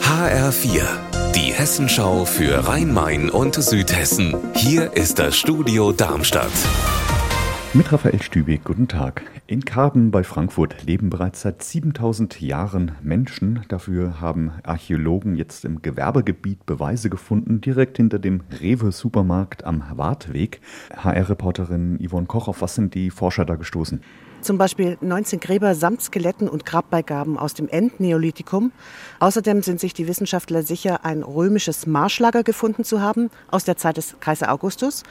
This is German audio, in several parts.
HR4, die Hessenschau für Rhein-Main und Südhessen. Hier ist das Studio Darmstadt. Mit Raphael Stübig, guten Tag. In Karben bei Frankfurt leben bereits seit 7000 Jahren Menschen. Dafür haben Archäologen jetzt im Gewerbegebiet Beweise gefunden, direkt hinter dem Rewe-Supermarkt am Wartweg. HR-Reporterin Yvonne Koch, auf was sind die Forscher da gestoßen? Zum Beispiel 19 Gräber samt Skeletten und Grabbeigaben aus dem Endneolithikum. Außerdem sind sich die Wissenschaftler sicher, ein römisches Marschlager gefunden zu haben aus der Zeit des Kaiser Augustus.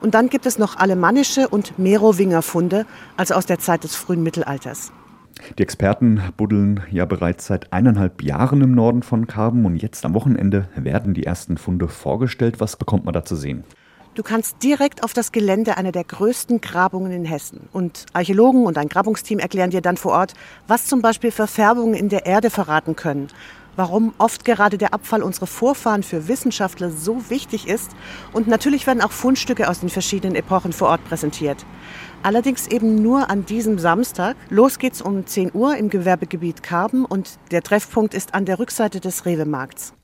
Und dann gibt es noch alemannische und Merowinger-Funde, also aus der Zeit des frühen Mittelalters. Die Experten buddeln ja bereits seit eineinhalb Jahren im Norden von Karben und jetzt am Wochenende werden die ersten Funde vorgestellt. Was bekommt man da zu sehen? Du kannst direkt auf das Gelände einer der größten Grabungen in Hessen. Und Archäologen und ein Grabungsteam erklären dir dann vor Ort, was zum Beispiel Verfärbungen in der Erde verraten können. Warum oft gerade der Abfall unserer Vorfahren für Wissenschaftler so wichtig ist. Und natürlich werden auch Fundstücke aus den verschiedenen Epochen vor Ort präsentiert. Allerdings eben nur an diesem Samstag. Los geht's um 10 Uhr im Gewerbegebiet Karben und der Treffpunkt ist an der Rückseite des Rewe-Markts.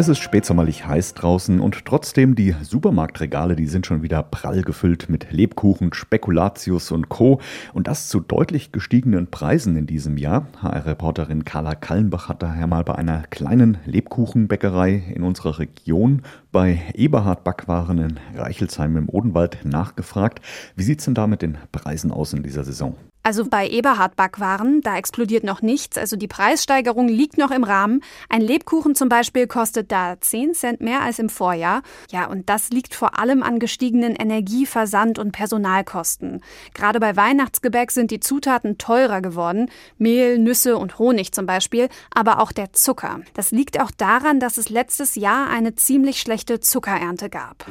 Es ist spätsommerlich heiß draußen und trotzdem die Supermarktregale, die sind schon wieder prall gefüllt mit Lebkuchen, Spekulatius und Co. Und das zu deutlich gestiegenen Preisen in diesem Jahr. HR-Reporterin Carla Kallenbach hat daher mal bei einer kleinen Lebkuchenbäckerei in unserer Region bei Eberhard Backwaren in Reichelsheim im Odenwald nachgefragt. Wie sieht's denn da mit den Preisen aus in dieser Saison? Also bei Eberhard Backwaren, da explodiert noch nichts. Also die Preissteigerung liegt noch im Rahmen. Ein Lebkuchen zum Beispiel kostet da 10 Cent mehr als im Vorjahr. Ja, und das liegt vor allem an gestiegenen Energie-, Versand- und Personalkosten. Gerade bei Weihnachtsgebäck sind die Zutaten teurer geworden. Mehl, Nüsse und Honig zum Beispiel, aber auch der Zucker. Das liegt auch daran, dass es letztes Jahr eine ziemlich schlechte Zuckerernte gab.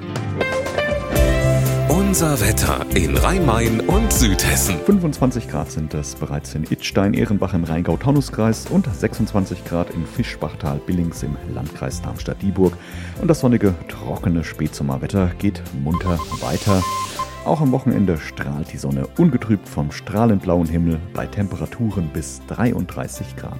Unser Wetter in Rhein-Main und Südhessen. 25 Grad sind es bereits in Itzstein, Ehrenbach im Rheingau-Taunus-Kreis und 26 Grad in Fischbachtal, Billings im Landkreis Darmstadt-Dieburg. Und das sonnige, trockene Spätsommerwetter geht munter weiter. Auch am Wochenende strahlt die Sonne ungetrübt vom strahlend blauen Himmel bei Temperaturen bis 33 Grad.